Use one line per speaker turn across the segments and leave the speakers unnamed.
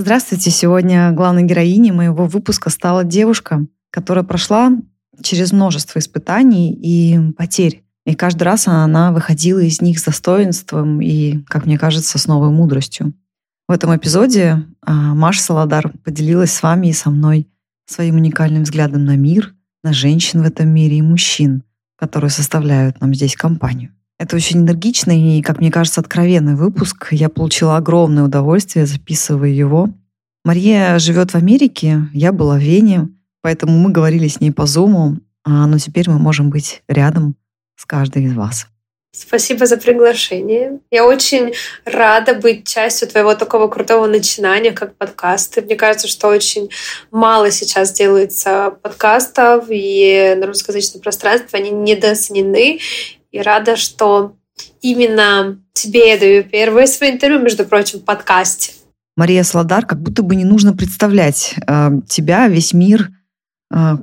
Здравствуйте. Сегодня главной героиней моего выпуска стала девушка, которая прошла через множество испытаний и потерь. И каждый раз она выходила из них с достоинством и, как мне кажется, с новой мудростью. В этом эпизоде а, Маша Саладар поделилась с вами и со мной своим уникальным взглядом на мир, на женщин в этом мире и мужчин, которые составляют нам здесь компанию. Это очень энергичный и, как мне кажется, откровенный выпуск. Я получила огромное удовольствие, записывая его. Мария живет в Америке, я была в Вене, поэтому мы говорили с ней по Зуму, а, но теперь мы можем быть рядом с каждой из вас.
Спасибо за приглашение. Я очень рада быть частью твоего такого крутого начинания, как подкасты. Мне кажется, что очень мало сейчас делается подкастов, и на русскоязычном пространстве они недооценены. И рада, что именно тебе я даю первое свое интервью, между прочим, в подкасте.
Мария Сладар, как будто бы не нужно представлять э, тебя, весь мир э,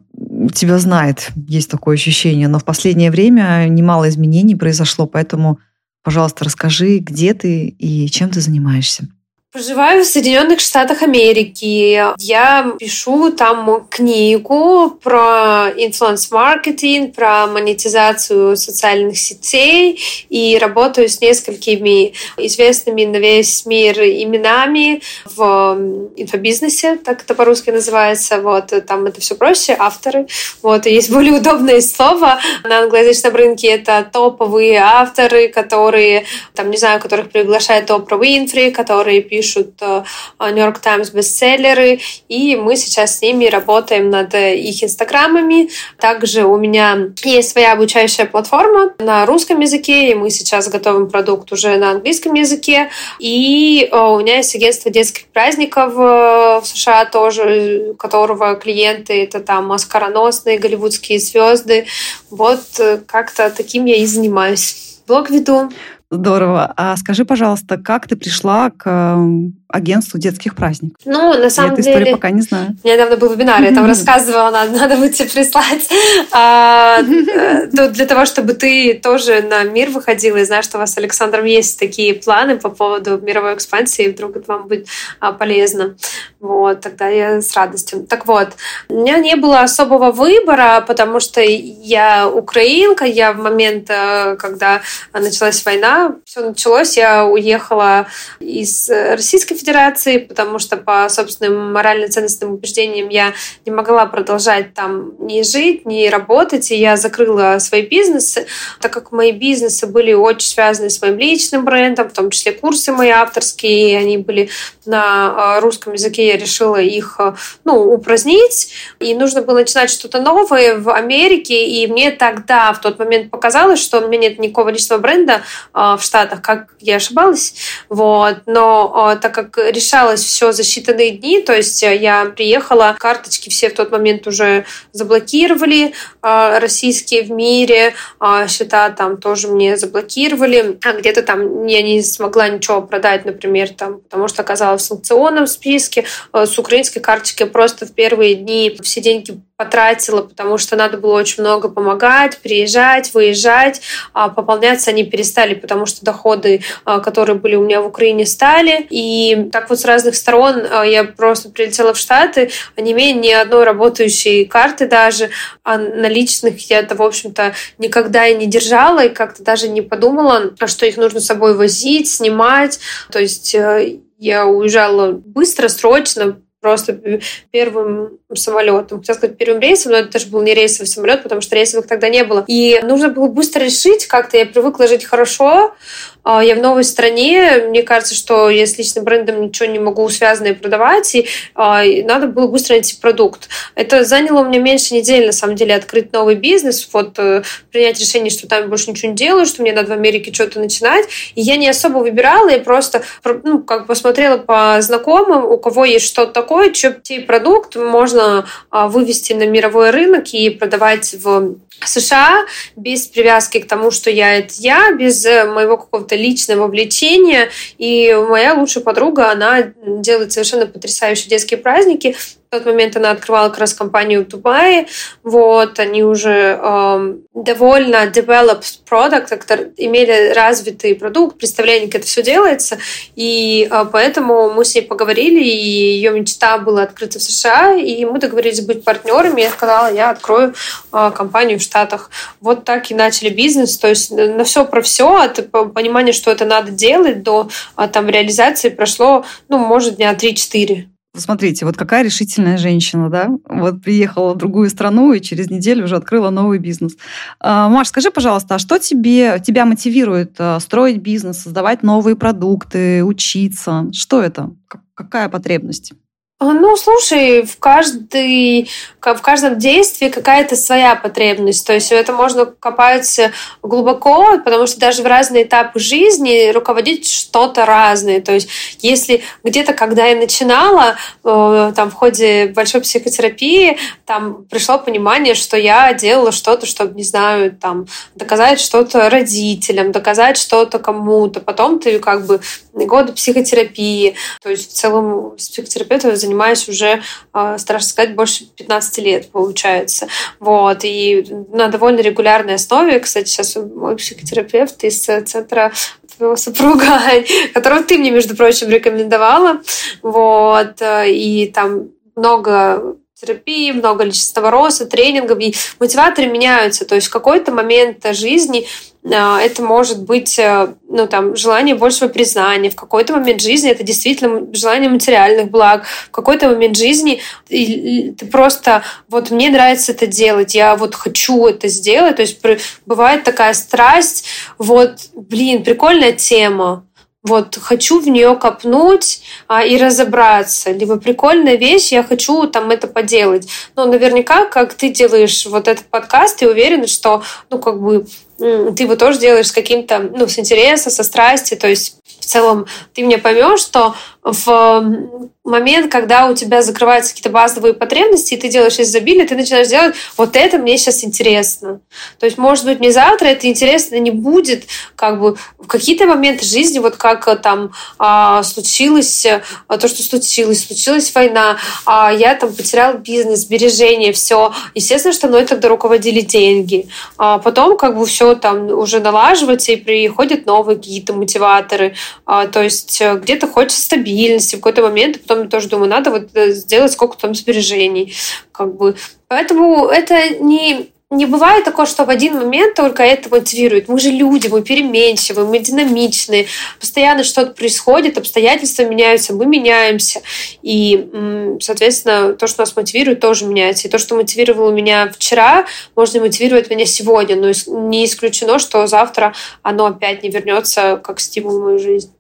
тебя знает, есть такое ощущение. Но в последнее время немало изменений произошло, поэтому, пожалуйста, расскажи, где ты и чем ты занимаешься.
Проживаю в Соединенных Штатах Америки. Я пишу там книгу про инфлюенс-маркетинг, про монетизацию социальных сетей и работаю с несколькими известными на весь мир именами в инфобизнесе, так это по-русски называется. Вот, там это все проще, авторы. Вот, и есть более удобное слово на англоязычном рынке. Это топовые авторы, которые, там, не знаю, которых приглашает Опра Уинфри, которые пишут пишут э, Нью-Йорк Таймс бестселлеры, и мы сейчас с ними работаем над их инстаграмами. Также у меня есть своя обучающая платформа на русском языке, и мы сейчас готовим продукт уже на английском языке. И э, у меня есть агентство детских праздников э, в США тоже, которого клиенты это там оскароносные голливудские звезды. Вот как-то таким я и занимаюсь. Блог веду.
Здорово. А скажи, пожалуйста, как ты пришла к эм, агентству детских праздников?
Ну, на самом
я
деле...
эту историю пока не знаю.
Меня недавно был вебинар, я там рассказывала, надо, надо будет тебе прислать. А, э, для того, чтобы ты тоже на мир выходила и знаешь, что у вас с Александром есть такие планы по поводу мировой экспансии, и вдруг это вам будет а, полезно. Вот, тогда я с радостью. Так вот, у меня не было особого выбора, потому что я украинка, я в момент, э, когда началась война, все началось, я уехала из Российской Федерации, потому что по собственным морально-ценностным убеждениям я не могла продолжать там ни жить, ни работать, и я закрыла свои бизнесы, так как мои бизнесы были очень связаны с моим личным брендом, в том числе курсы мои авторские, и они были на а, русском языке, я решила их а, ну, упразднить, и нужно было начинать что-то новое в Америке, и мне тогда в тот момент показалось, что у меня нет никакого личного бренда а, в Штатах, как я ошибалась, вот, но так как как решалось все за считанные дни, то есть э, я приехала, карточки все в тот момент уже заблокировали, а, российские в мире, а, счета там тоже мне заблокировали, а где-то там я не смогла ничего продать, например, там, потому что оказалась в санкционном списке, э, с украинской карточки просто в первые дни все деньги потратила, потому что надо было очень много помогать, приезжать, выезжать. А пополняться они перестали, потому что доходы, а, которые были у меня в Украине, стали. И так вот с разных сторон а, я просто прилетела в Штаты, а не имея ни одной работающей карты даже, а наличных я-то, в общем-то, никогда и не держала, и как-то даже не подумала, что их нужно с собой возить, снимать. То есть э, я уезжала быстро, срочно, просто первым самолетом. Хотела сказать первым рейсом, но это тоже был не рейсовый самолет, потому что рейсовых тогда не было. И нужно было быстро решить как-то. Я привыкла жить хорошо, а, я в новой стране, мне кажется, что я с личным брендом ничего не могу связанное продавать, и, а, и надо было быстро найти продукт. Это заняло у меня меньше недели, на самом деле, открыть новый бизнес, вот э, принять решение, что там больше ничего не делаю, что мне надо в Америке что-то начинать. И я не особо выбирала, я просто ну, как посмотрела по знакомым, у кого есть что-то такое, чей продукт можно а, вывести на мировой рынок и продавать в США без привязки к тому, что я это я, без э, моего какого-то личного влечения. И моя лучшая подруга, она делает совершенно потрясающие детские праздники. В тот момент она открывала как раз компанию в Дубае. Вот, они уже э, довольно developed product, имели развитый продукт, представление, как это все делается. И э, поэтому мы с ней поговорили, и ее мечта была открыта в США, и мы договорились быть партнерами. Я сказала, я открою э, компанию в Штатах. Вот так и начали бизнес. То есть на все про все, от понимания, что это надо делать, до э, там реализации прошло, ну, может, дня 3-4.
Смотрите, вот какая решительная женщина, да? Вот приехала в другую страну и через неделю уже открыла новый бизнес. А, Маш, скажи, пожалуйста, а что тебе, тебя мотивирует а, строить бизнес, создавать новые продукты, учиться? Что это? Какая потребность?
А, ну, слушай, в, каждый, в каждом действии какая-то своя потребность. То есть это можно копать глубоко, потому что даже в разные этапы жизни руководить что-то разное. То есть если где-то, когда я начинала, э, там в ходе большой психотерапии, там пришло понимание, что я делала что-то, чтобы, не знаю, там доказать что-то родителям, доказать что-то кому-то. Потом ты как бы годы психотерапии. То есть в целом с психотерапевтом занимаюсь уже, а, страшно сказать, больше 15 лет, получается. Вот. И на довольно регулярной основе, кстати, сейчас мой психотерапевт из центра твоего супруга, которого ты мне, между прочим, рекомендовала. Вот. И там много терапии, много личностного роста, тренингов, и мотиваторы меняются. То есть в какой-то момент жизни это может быть э, ну, там, желание большего признания, в какой-то момент жизни это действительно желание материальных благ, в какой-то момент жизни ты просто вот мне нравится это делать, я вот хочу это сделать, то есть бывает такая страсть, вот, блин, прикольная тема, вот хочу в нее копнуть а, и разобраться. Либо прикольная вещь, я хочу там это поделать. Но наверняка, как ты делаешь вот этот подкаст, ты уверена, что, ну, как бы ты его тоже делаешь с каким-то, ну, с интереса, со страсти, то есть в целом ты меня поймешь, что в момент, когда у тебя закрываются какие-то базовые потребности, и ты делаешь изобилие, ты начинаешь делать вот это мне сейчас интересно. То есть, может быть, мне завтра это интересно не будет, как бы в какие-то моменты жизни, вот как э, там а, случилось а, то, что случилось, случилась война, а я там потерял бизнес, сбережения, все. Естественно, что мной тогда руководили деньги. А потом как бы все там уже налаживается, и приходят новые какие-то мотиваторы. А, то есть э, где-то хочется стабильности в какой-то момент, и потом тоже думаю, надо вот э, сделать сколько там сбережений. Как бы. Поэтому это не не бывает такого, что в один момент только это мотивирует. Мы же люди, мы переменчивы, мы динамичные, постоянно что-то происходит, обстоятельства меняются, мы меняемся. И, соответственно, то, что нас мотивирует, тоже меняется. И то, что мотивировало меня вчера, можно мотивировать меня сегодня. Но не исключено, что завтра оно опять не вернется как стимул в мою жизнь.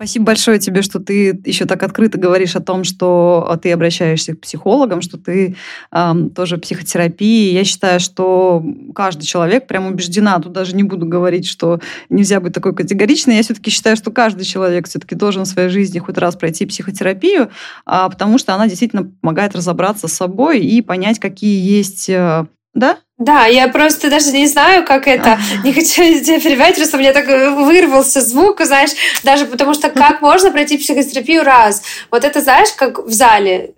Спасибо большое тебе, что ты еще так открыто говоришь о том, что а, ты обращаешься к психологам, что ты эм, тоже психотерапии. Я считаю, что каждый человек, прям убеждена, тут даже не буду говорить, что нельзя быть такой категоричной. Я все-таки считаю, что каждый человек все-таки должен в своей жизни хоть раз пройти психотерапию, а, потому что она действительно помогает разобраться с собой и понять, какие есть... Э, да?
Да, я просто даже не знаю, как это. Не хочу тебя перебивать, просто у меня так вырвался звук, знаешь, даже потому что как можно пройти психотерапию раз. Вот это, знаешь, как в зале.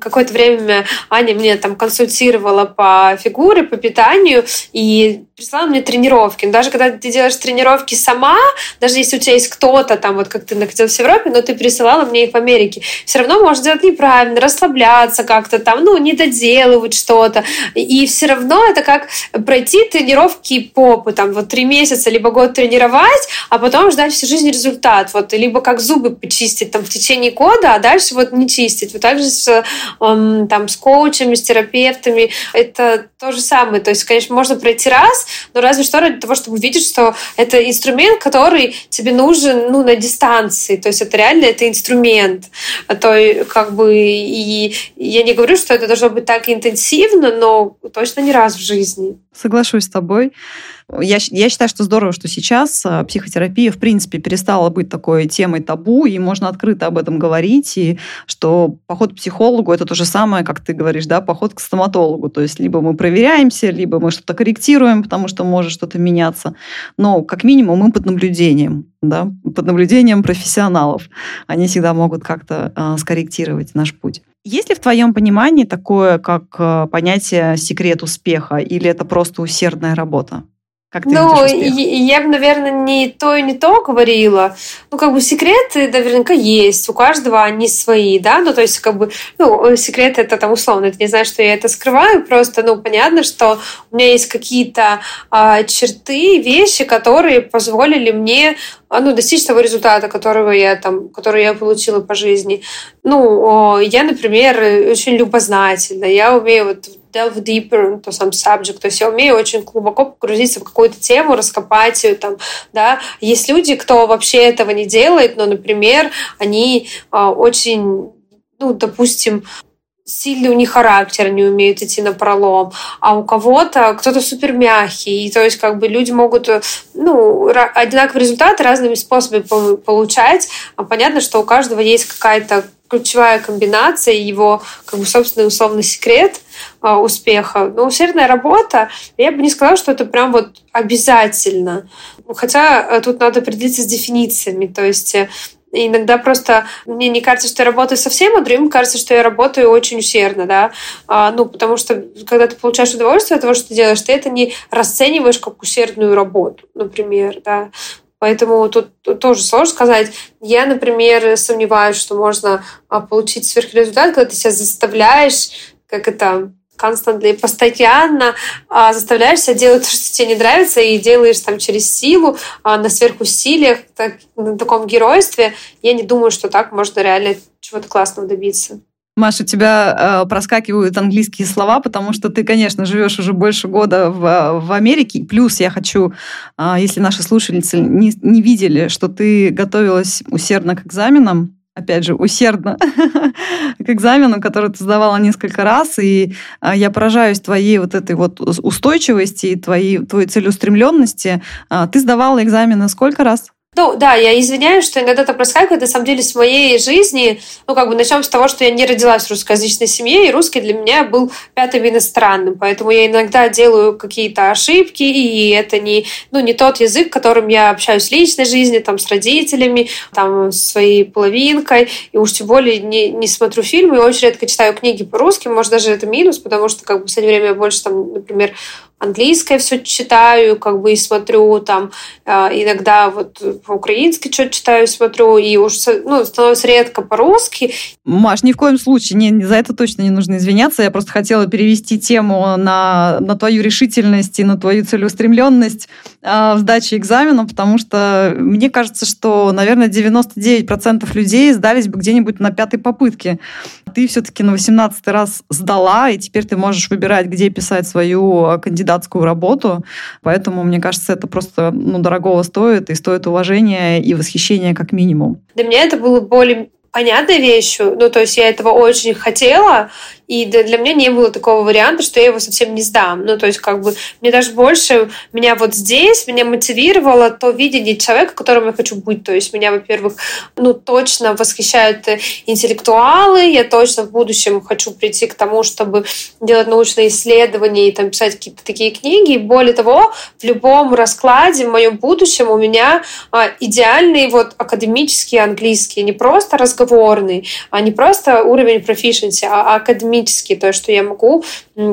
Какое-то время Аня мне там консультировала по фигуре, по питанию, и прислала мне тренировки. Но даже когда ты делаешь тренировки сама, даже если у тебя есть кто-то там, вот как ты находилась в Европе, но ты присылала мне их в Америке, все равно можно делать неправильно, расслабляться как-то там, ну, не доделывать что-то. И все равно это как пройти тренировки попы, там, вот три месяца, либо год тренировать, а потом ждать всю жизнь результат. Вот, либо как зубы почистить там в течение года, а дальше вот не чистить. Вот так же с, эм, там, с коучами, с терапевтами. Это то же самое. То есть, конечно, можно пройти раз, но разве что ради того, чтобы увидеть, что это инструмент, который тебе нужен ну, на дистанции. То есть это реально это инструмент. А то как бы и я не говорю, что это должно быть так интенсивно, но точно не раз в жизни жизни.
Соглашусь с тобой. Я, я считаю, что здорово, что сейчас а, психотерапия, в принципе, перестала быть такой темой табу, и можно открыто об этом говорить, и что поход к психологу – это то же самое, как ты говоришь, да, поход к стоматологу. То есть либо мы проверяемся, либо мы что-то корректируем, потому что может что-то меняться. Но как минимум мы под наблюдением, да, под наблюдением профессионалов. Они всегда могут как-то э, скорректировать наш путь. Есть ли в твоем понимании такое, как э, понятие секрет успеха, или это просто усердная работа?
Как ты ну, я, бы, наверное, не то и не то говорила. Ну, как бы секреты наверняка есть. У каждого они свои, да? Ну, то есть, как бы, ну, секреты это там условно. Это не знаю, что я это скрываю. Просто, ну, понятно, что у меня есть какие-то а, черты, вещи, которые позволили мне а, ну, достичь того результата, которого я там, который я получила по жизни. Ну, я, например, очень любознательна. Я умею вот delve deeper into some subject. То есть я умею очень глубоко погрузиться в какую-то тему, раскопать ее там, да. Есть люди, кто вообще этого не делает, но, например, они а, очень ну, допустим, сильный у них характер, они умеют идти на пролом, а у кого-то кто-то супер мягкий, и то есть как бы люди могут ну, одинаковый результат разными способами получать, а понятно, что у каждого есть какая-то ключевая комбинация, его как бы собственный условный секрет а, успеха. Но усердная работа, я бы не сказала, что это прям вот обязательно. Хотя э, тут надо определиться с дефинициями. То есть э, иногда просто мне не кажется, что я работаю совсем, а другим кажется, что я работаю очень усердно, да. А, ну, потому что когда ты получаешь удовольствие от того, что ты делаешь, ты это не расцениваешь как усердную работу, например, да. Поэтому тут тоже сложно сказать. Я, например, сомневаюсь, что можно а, получить сверхрезультат, когда ты себя заставляешь, как это, константно, постоянно а, заставляешь себя делать то, что тебе не нравится, и делаешь там через силу, а, на сверхусилиях, так, на таком геройстве. Я не думаю, что так можно реально чего-то классного добиться.
Маша, у тебя э, проскакивают английские слова, потому что ты, конечно, живешь уже больше года в, в Америке. Плюс я хочу, э, если наши слушательницы не, не видели, что ты готовилась усердно к экзаменам, опять же, усердно к экзаменам, который ты сдавала несколько раз, и э, я поражаюсь твоей вот этой вот устойчивости и твоей, твоей целеустремленности. Э, ты сдавала экзамены сколько раз?
Ну, да, я извиняюсь, что иногда это проскакивает, на самом деле, с моей жизни, ну, как бы начнем с того, что я не родилась в русскоязычной семье, и русский для меня был пятым иностранным, поэтому я иногда делаю какие-то ошибки, и это не, ну, не тот язык, которым я общаюсь в личной жизни, там, с родителями, там, с своей половинкой, и уж тем более не, не смотрю фильмы, и очень редко читаю книги по-русски, может, даже это минус, потому что, как бы, в последнее время я больше, там, например, английское все читаю, как бы и смотрю там, а, иногда вот по-украински что-то читаю смотрю, и уж ну, становится редко по-русски.
Маш, ни в коем случае, не, за это точно не нужно извиняться, я просто хотела перевести тему на, на твою решительность и на твою целеустремленность э, в сдаче экзамена, потому что мне кажется, что, наверное, 99% людей сдались бы где-нибудь на пятой попытке. Ты все-таки на 18 раз сдала, и теперь ты можешь выбирать, где писать свою кандидатуру кандидатскую работу, поэтому, мне кажется, это просто ну, дорогого стоит, и стоит уважения и восхищения как минимум.
Для меня это было более понятной вещью. Ну, то есть я этого очень хотела, и для меня не было такого варианта, что я его совсем не сдам. Ну, то есть, как бы, мне даже больше, меня вот здесь, меня мотивировало то видение человека, которым я хочу быть. То есть, меня, во-первых, ну, точно восхищают интеллектуалы, я точно в будущем хочу прийти к тому, чтобы делать научные исследования и там писать какие-то такие книги. И более того, в любом раскладе в моем будущем у меня а, идеальный вот академический английский, не просто разговорный, а не просто уровень proficiency, а академический академический, то, что я могу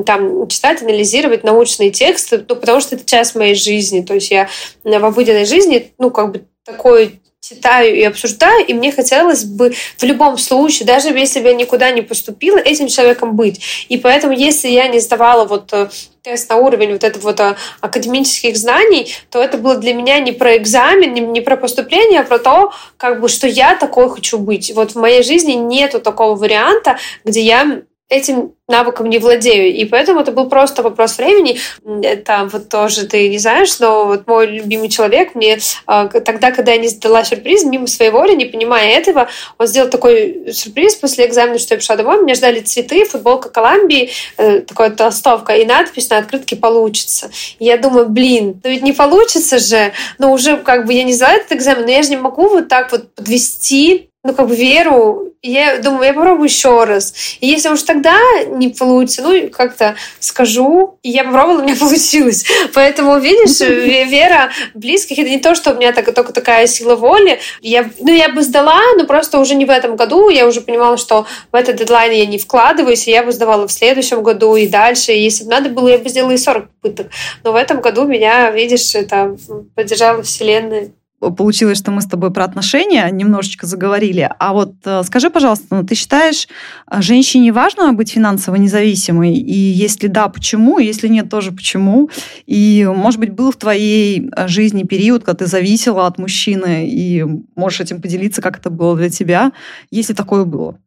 там читать, анализировать научные тексты, ну, потому что это часть моей жизни. То есть я в обыденной жизни, ну, как бы такой читаю и обсуждаю, и мне хотелось бы в любом случае, даже если бы я никуда не поступила, этим человеком быть. И поэтому, если я не сдавала вот э, тест на уровень вот этого вот э, академических знаний, то это было для меня не про экзамен, не про поступление, а про то, как бы, что я такой хочу быть. Вот в моей жизни нету такого варианта, где я этим навыком не владею. И поэтому это был просто вопрос времени. Это вот тоже ты не знаешь, но вот мой любимый человек мне а, тогда, когда я не сдала сюрприз, мимо своей воли, не понимая этого, он сделал такой сюрприз после экзамена, что я пришла домой, меня ждали цветы, футболка Колумбии, э, такая толстовка и надпись на открытке «Получится». И я думаю, блин, ну ведь не получится же, но уже как бы я не сдала этот экзамен, но я же не могу вот так вот подвести ну, как бы веру. я думаю, я попробую еще раз. И если уж тогда не получится, ну, как-то скажу. И я попробовала, у меня получилось. Поэтому, видишь, вера близких, это не то, что у меня так, только такая сила воли. Я, ну, я бы сдала, но просто уже не в этом году. Я уже понимала, что в этот дедлайн я не вкладываюсь, и я бы сдавала в следующем году и дальше. И если бы надо было, я бы сделала и 40 попыток. Но в этом году меня, видишь, это поддержала Вселенная
получилось, что мы с тобой про отношения немножечко заговорили. А вот э, скажи, пожалуйста, ну, ты считаешь, э, женщине важно быть финансово независимой? И если да, почему? Если нет, тоже почему? И, может быть, был в твоей э, жизни период, когда ты зависела от мужчины, и можешь этим поделиться, как это было для тебя, если такое было?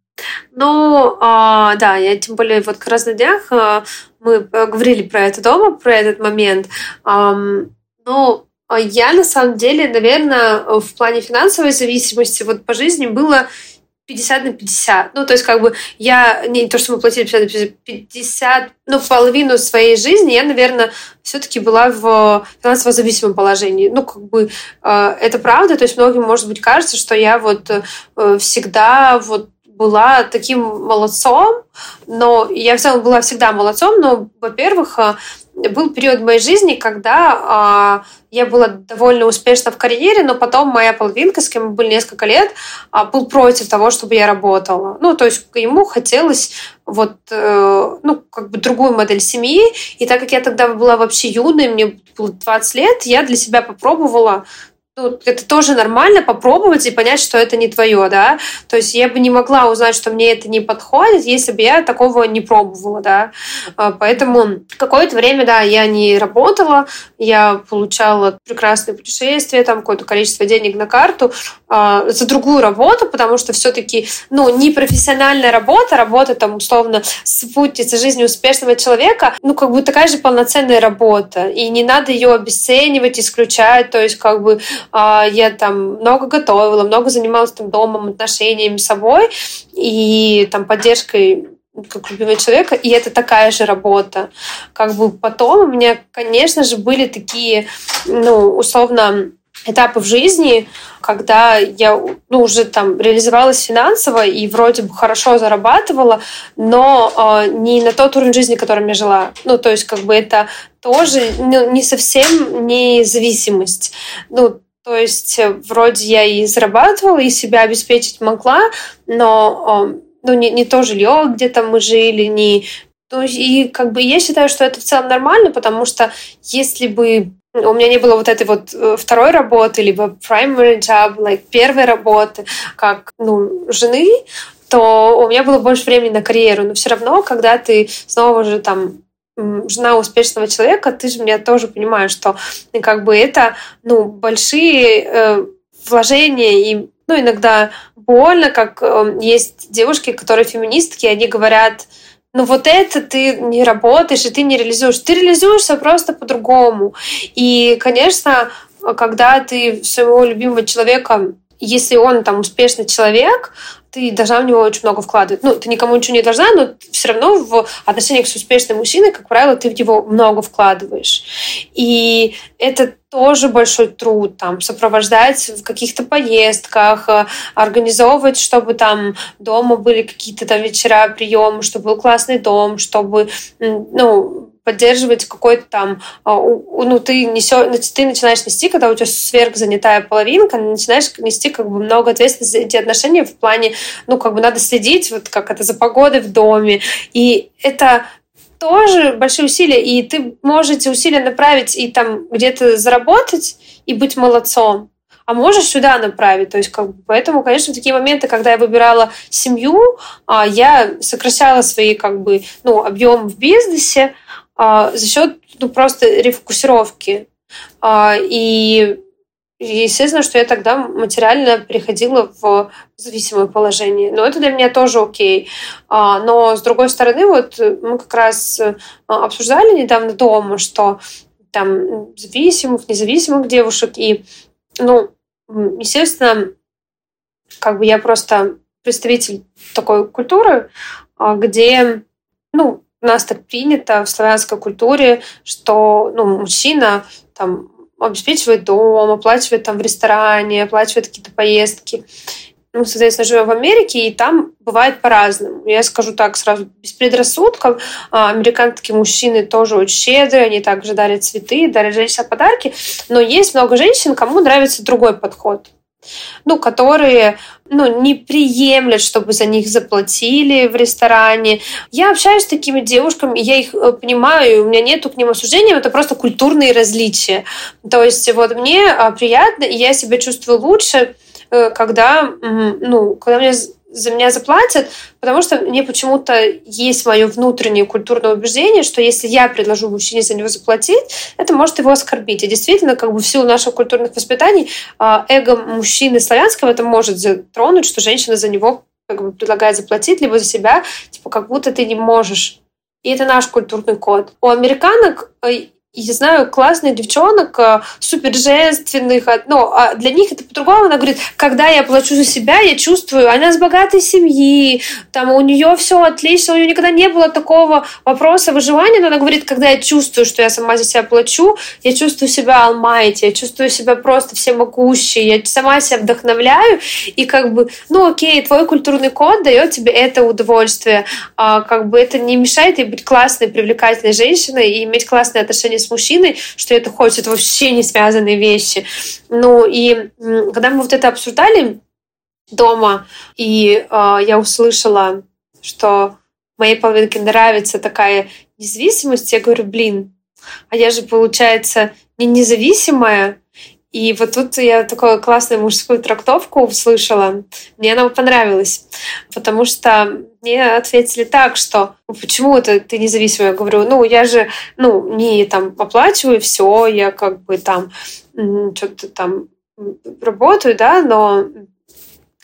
Ну, а, да, я тем более вот как раз на днях мы говорили про это дома, про этот момент. Ну, я, на самом деле, наверное, в плане финансовой зависимости вот по жизни было 50 на 50. Ну, то есть, как бы, я, не то, что мы платили 50 на 50, 50 ну, половину своей жизни я, наверное, все-таки была в финансово зависимом положении. Ну, как бы, э, это правда, то есть, многим, может быть, кажется, что я вот э, всегда вот была таким молодцом, но я в целом была всегда молодцом, но, во-первых, э, был период в моей жизни, когда э, я была довольно успешна в карьере, но потом моя половинка, с кем мы были несколько лет, э, был против того, чтобы я работала. Ну, то есть ему хотелось вот, э, ну, как бы другую модель семьи. И так как я тогда была вообще юной, мне было 20 лет, я для себя попробовала ну, это тоже нормально попробовать и понять, что это не твое, да. То есть я бы не могла узнать, что мне это не подходит, если бы я такого не пробовала, да. А, поэтому какое-то время, да, я не работала, я получала прекрасные путешествия, там какое-то количество денег на карту э, за другую работу, потому что все-таки, ну, не профессиональная работа, работа там условно спутница жизни успешного человека, ну, как бы такая же полноценная работа, и не надо ее обесценивать, исключать, то есть как бы а, я там много готовила, много занималась там домом, отношениями с собой и там поддержкой как любимого человека, и это такая же работа. Как бы потом у меня, конечно же, были такие, ну, условно, этапы в жизни, когда я ну, уже там реализовалась финансово и вроде бы хорошо зарабатывала, но э, не на тот уровень жизни, которым я жила. Ну, то есть, как бы это тоже ну, не совсем независимость. Ну, то есть э, вроде я и зарабатывала, и себя обеспечить могла, но ну, не, не то жилье, где там мы жили, не... Ну, и как бы я считаю, что это в целом нормально, потому что если бы у меня не было вот этой вот э, второй работы, либо primary job, like первой работы, как ну, жены, то у меня было больше времени на карьеру. Но все равно, когда ты снова же там жена успешного человека, ты же меня тоже понимаешь, что как бы это ну, большие э, вложения и ну, иногда больно, как э, есть девушки, которые феминистки, они говорят, ну вот это ты не работаешь, и ты не реализуешь. Ты реализуешься просто по-другому. И, конечно, когда ты своего любимого человека если он там успешный человек, ты должна в него очень много вкладывать. Ну, ты никому ничего не должна, но все равно в отношениях с успешным мужчиной, как правило, ты в него много вкладываешь. И это тоже большой труд, там, сопровождать в каких-то поездках, э, организовывать, чтобы там дома были какие-то там вечера, приемы, чтобы был классный дом, чтобы, ну, поддерживать какой-то там, а, ну, ты, несешь, ты начинаешь нести, когда у тебя сверхзанятая половинка, начинаешь нести как бы много ответственности за эти отношения в плане, ну, как бы надо следить, вот как это за погодой в доме. И это тоже большие усилия, и ты можете усилия направить и там где-то заработать и быть молодцом, а можешь сюда направить. То есть, как бы, поэтому, конечно, такие моменты, когда я выбирала семью, а, я сокращала свои как бы, ну, объемы в бизнесе, за счет ну, просто рефокусировки. А, и естественно, что я тогда материально переходила в зависимое положение. Но это для меня тоже окей. А, но с другой стороны, вот мы как раз обсуждали недавно дома, что там зависимых, независимых девушек. И, ну, естественно, как бы я просто представитель такой культуры, где, ну, у нас так принято в славянской культуре, что ну, мужчина там обеспечивает дом, оплачивает там в ресторане, оплачивает какие-то поездки. мы, соответственно, живем в Америке, и там бывает по-разному. Я скажу так сразу, без предрассудков. А, американские мужчины тоже очень щедрые, они также дарят цветы, дарят женщинам подарки. Но есть много женщин, кому нравится другой подход ну, которые ну, не приемлят, чтобы за них заплатили в ресторане. Я общаюсь с такими девушками, я их э, понимаю, у меня нету к ним осуждения, это просто культурные различия. То есть вот мне а, приятно, и я себя чувствую лучше, Э, когда, ну, когда мне за меня заплатят, потому что мне почему-то есть мое внутреннее культурное убеждение, что если я предложу мужчине за него заплатить, это может его оскорбить. И действительно, как бы в силу наших культурных воспитаний, а, эго мужчины славянского это может затронуть, что женщина за него как бы предлагает заплатить, либо за себя, типа как будто ты не можешь. И это наш культурный код. У американок э, я знаю классных девчонок, э, супер женственных, но а для них это по-другому. Она говорит, когда я плачу за себя, я чувствую, она с богатой семьи, там у нее все отлично, у нее никогда не было такого вопроса выживания, но она говорит, когда я чувствую, что я сама за себя плачу, я чувствую себя almighty, я чувствую себя просто всемогущей, я сама себя вдохновляю, и как бы, ну окей, твой культурный код дает тебе это удовольствие, а как бы это не мешает ей быть классной, привлекательной женщиной и иметь классные отношения с с мужчиной, что это хочет, это вообще не связанные вещи. Ну и когда мы вот это обсуждали дома, и э, я услышала, что моей половинке нравится такая независимость, я говорю, блин, а я же, получается, не независимая, и вот тут я такую классную мужскую трактовку услышала. Мне она понравилась, потому что мне ответили так, что «Ну, почему это ты независимая? Я говорю, ну, я же, ну, не там оплачиваю все, я как бы там что-то там работаю, да, но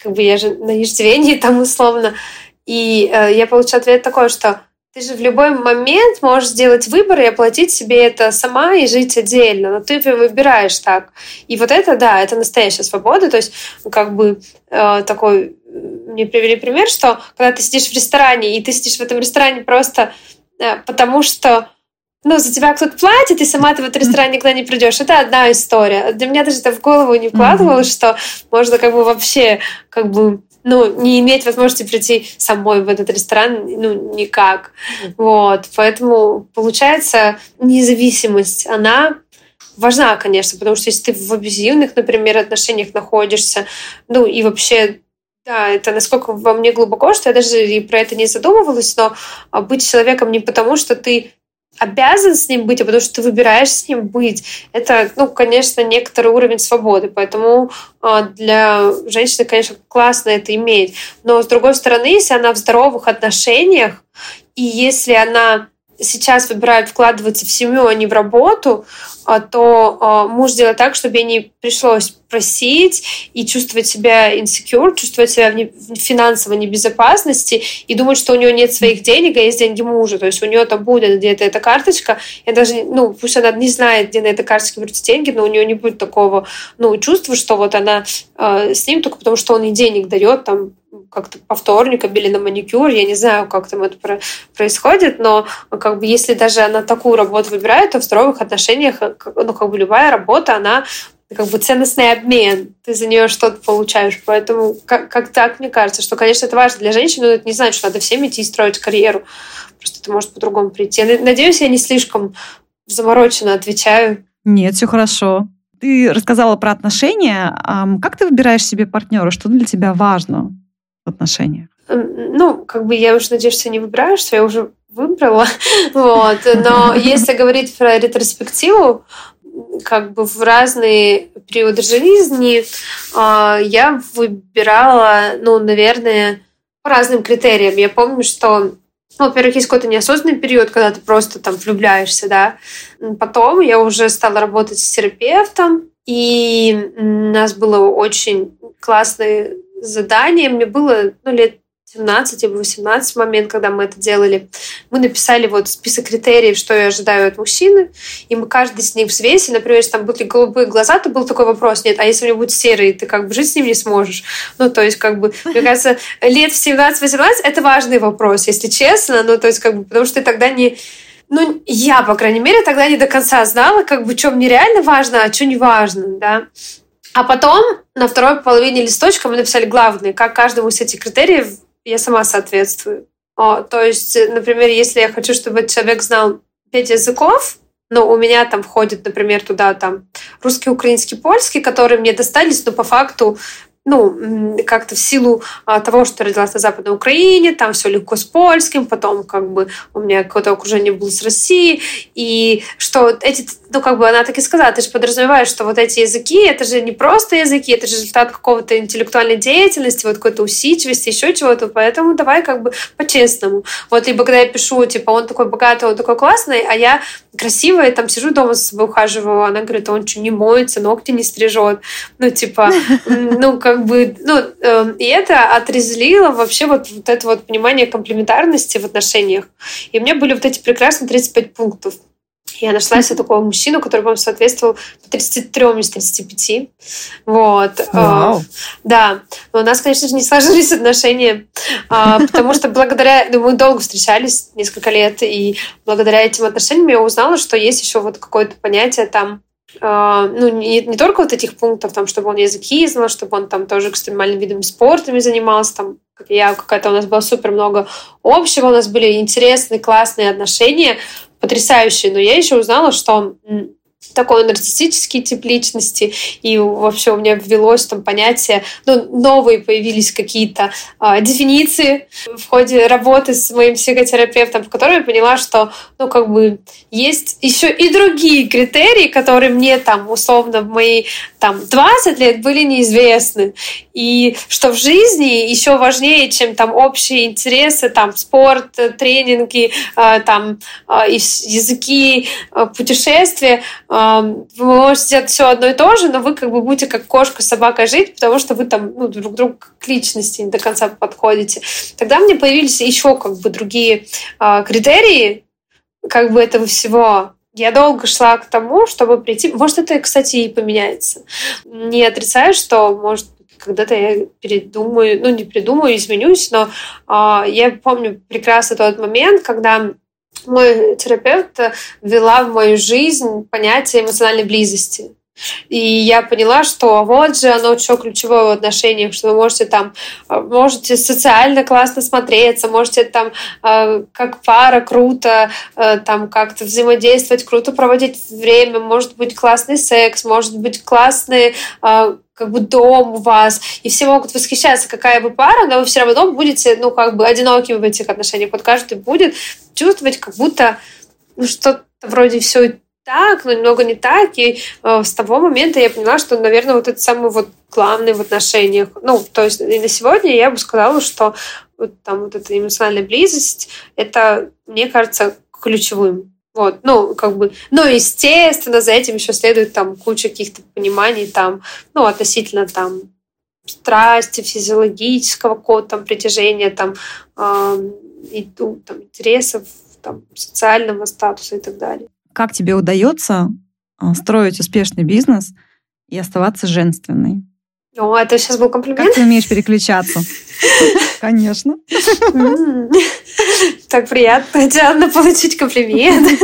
как бы я же на иждивении там условно. И э, я получаю ответ такой, что ты же в любой момент можешь сделать выбор и оплатить себе это сама и жить отдельно, но ты выбираешь так. И вот это, да, это настоящая свобода. То есть, как бы э, такой мне привели пример, что когда ты сидишь в ресторане, и ты сидишь в этом ресторане просто э, потому, что ну, за тебя кто-то платит, и сама ты в этот ресторан никогда не придешь. Это одна история. Для меня даже это в голову не вкладывалось, mm-hmm. что можно как бы вообще как бы ну, не иметь возможности прийти самой в этот ресторан, ну, никак. Вот, поэтому, получается, независимость, она важна, конечно, потому что если ты в абьюзивных, например, отношениях находишься, ну, и вообще да, это насколько во мне глубоко, что я даже и про это не задумывалась, но быть человеком не потому, что ты обязан с ним быть, а потому что ты выбираешь с ним быть. Это, ну, конечно, некоторый уровень свободы. Поэтому а, для женщины, конечно, классно это иметь. Но, с другой стороны, если она в здоровых отношениях, и если она сейчас выбирают вкладываться в семью, а не в работу, а, то а, муж делает так, чтобы ей не пришлось просить и чувствовать себя insecure, чувствовать себя в финансовой небезопасности и думать, что у нее нет своих денег, а есть деньги мужа. То есть у нее там будет где-то эта карточка. Я даже, ну, пусть она не знает, где на этой карточке берутся деньги, но у нее не будет такого, ну, чувства, что вот она э, с ним только потому, что он ей денег дает, там, как-то по вторникам или на маникюр, я не знаю, как там это происходит, но как бы если даже она такую работу выбирает, то в здоровых отношениях, э, ну как бы любая работа, она как бы ценностный обмен, ты за нее что-то получаешь. Поэтому как, как так, мне кажется, что, конечно, это важно для женщин, но это не значит, что надо всем идти и строить карьеру. Просто это может по-другому прийти. Я надеюсь, я не слишком замороченно отвечаю.
Нет, все хорошо. Ты рассказала про отношения. Как ты выбираешь себе партнера? Что для тебя важно? В отношениях?
Ну, как бы я уже надеюсь, что не выбираю, что я уже выбрала. вот. Но если говорить про ретроспективу, как бы в разные периоды жизни а, я выбирала, ну, наверное, по разным критериям. Я помню, что ну, во-первых, есть какой-то неосознанный период, когда ты просто там влюбляешься, да. Потом я уже стала работать с терапевтом, и у нас было очень классный задание. Мне было ну, лет 17 или 18 момент, когда мы это делали. Мы написали вот список критериев, что я ожидаю от мужчины, и мы каждый с ним взвесили. Например, если там были голубые глаза, то был такой вопрос, нет, а если у него будет серый, ты как бы жить с ним не сможешь. Ну, то есть, как бы, мне кажется, лет в 17-18 это важный вопрос, если честно, ну, то есть, как бы, потому что ты тогда не ну, я, по крайней мере, тогда не до конца знала, как бы, что мне реально важно, а что не важно, да. А потом на второй половине листочка мы написали главные, как каждому из этих критериев я сама соответствую. О, то есть, например, если я хочу, чтобы человек знал пять языков, но у меня там входит, например, туда там русский, украинский, польский, которые мне достались, но по факту ну, как-то в силу а, того, что родилась на Западной Украине, там все легко с польским, потом как бы у меня какое-то окружение было с Россией, и что эти, ну, как бы она так и сказала, ты же подразумеваешь, что вот эти языки, это же не просто языки, это же результат какого-то интеллектуальной деятельности, вот какой-то усидчивости, еще чего-то, поэтому давай как бы по-честному. Вот либо когда я пишу, типа, он такой богатый, он такой классный, а я красивая, там сижу дома с собой ухаживаю, она говорит, он что, не моется, ногти не стрижет, ну, типа, ну, как бы, ну, э, и это отрезлило вообще вот, вот это вот понимание комплементарности в отношениях. И у меня были вот эти прекрасные 35 пунктов. Я нашла себе такого мужчину, который, по-моему, соответствовал 33 из 35. Вот. Э, Вау. Да. Но у нас, конечно же, не сложились отношения, а, потому что благодаря... Ну, мы долго встречались, несколько лет, и благодаря этим отношениям я узнала, что есть еще вот какое-то понятие там а, ну, не, не только вот этих пунктов, там, чтобы он языки знал, чтобы он там тоже экстремальными видами спортами занимался, там, как я, какая-то у нас было супер много общего, у нас были интересные, классные отношения, потрясающие, но я еще узнала, что такой нарциссический тип личности, и вообще у меня ввелось там понятие, ну, новые появились какие-то э, дефиниции в ходе работы с моим психотерапевтом, в которой я поняла, что, ну, как бы есть еще и другие критерии, которые мне там, условно, в мои там 20 лет были неизвестны, и что в жизни еще важнее, чем там общие интересы, там спорт, тренинги, э, там э, языки, э, путешествия, вы можете сделать все одно и то же, но вы как бы будете как кошка с собакой жить, потому что вы там ну, друг другу к личности не до конца подходите. Тогда мне появились еще как бы другие э, критерии как бы этого всего. Я долго шла к тому, чтобы прийти. Может, это, кстати, и поменяется. Не отрицаю, что, может, когда-то я передумаю, ну, не придумаю, изменюсь, но э, я помню прекрасно тот момент, когда мой терапевт ввела в мою жизнь понятие эмоциональной близости. И я поняла, что вот же оно что ключевое в отношениях, что вы можете там, э, можете социально классно смотреться, можете там э, как пара круто э, там как-то взаимодействовать, круто проводить время, может быть классный секс, может быть классный как бы дом у вас, и все могут восхищаться, какая вы пара, но вы все равно будете, ну, как бы одинокими в этих отношениях. Вот каждый будет чувствовать, как будто ну, что-то вроде все так, но немного не так. И э, с того момента я поняла, что, наверное, вот это самый вот главный в отношениях. Ну, то есть и на сегодня я бы сказала, что вот там вот эта эмоциональная близость, это, мне кажется, ключевым. Вот, ну, как бы, ну, естественно, за этим еще следует там куча каких-то пониманий там, ну, относительно там страсти, физиологического кода, там, притяжения, там, э, и, там, интересов, там, социального статуса и так далее.
Как тебе удается а, строить успешный бизнес и оставаться женственной?
О, это сейчас был комплимент.
Как ты умеешь переключаться? Конечно.
Так приятно, Диана, получить комплимент.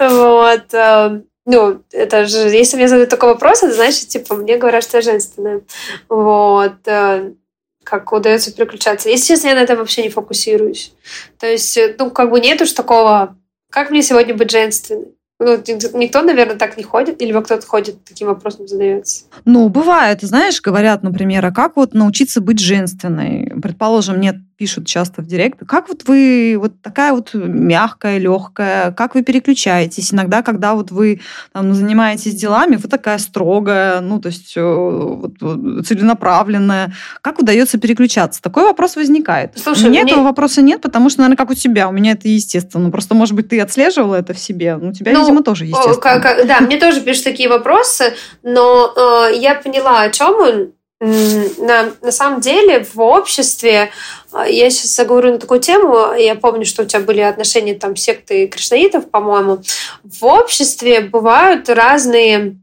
Вот. Э, ну, это же, если мне задают такой вопрос, это значит, типа, мне говорят, что я женственная. Вот. Э, как удается переключаться. Если честно, я на это вообще не фокусируюсь. То есть, э, ну, как бы нету ж такого, как мне сегодня быть женственной? Ну, никто, наверное, так не ходит, или кто-то ходит, таким вопросом задается?
Ну, бывает. Знаешь, говорят, например, а как вот научиться быть женственной? Предположим, нет пишут часто в директ, как вот вы вот такая вот мягкая, легкая, как вы переключаетесь? Иногда, когда вот вы там, занимаетесь делами, вы такая строгая, ну, то есть э, вот, целенаправленная. Как удается переключаться? Такой вопрос возникает. Слушай, у меня мне... этого вопроса нет, потому что, наверное, как у тебя. У меня это естественно. Просто, может быть, ты отслеживала это в себе. Ну, у тебя, ну, видимо, тоже естественно.
Как, да, мне тоже пишут такие вопросы, но э, я поняла, о чем он на, на самом деле в обществе, а, я сейчас заговорю на такую тему, я помню, что у тебя были отношения там секты кришнаитов, по-моему, в обществе бывают разные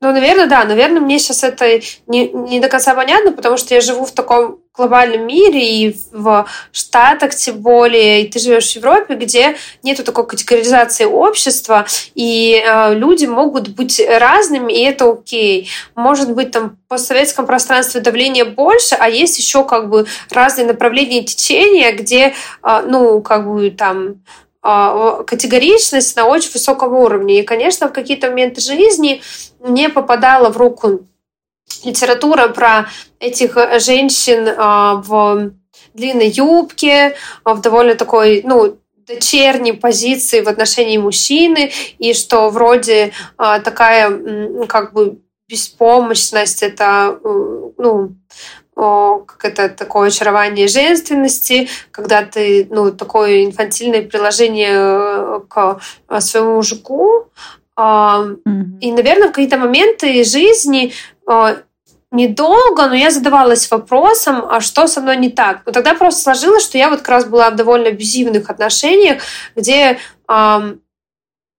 Ну, наверное, да. Наверное, мне сейчас это не, не до конца понятно, потому что я живу в таком глобальном мире и в Штатах тем более, и ты живешь в Европе, где нету такой категоризации общества, и э, люди могут быть разными, и это окей. Может быть, там в постсоветском пространстве давление больше, а есть еще как бы разные направления течения, где, э, ну, как бы там а, категоричность на очень высоком уровне. И, конечно, в какие-то моменты жизни мне попадала в руку литература про этих женщин а, в длинной юбке, а, в довольно такой, ну, дочерней позиции в отношении мужчины, и что вроде такая как бы беспомощность, это ну, как это такое очарование женственности, когда ты, ну, такое инфантильное приложение э, к э, своему мужику. Mm-hmm. И, наверное, в какие-то моменты жизни э, недолго, но я задавалась вопросом, а что со мной не так? Но тогда просто сложилось, что я вот как раз была в довольно абьюзивных отношениях, где эм,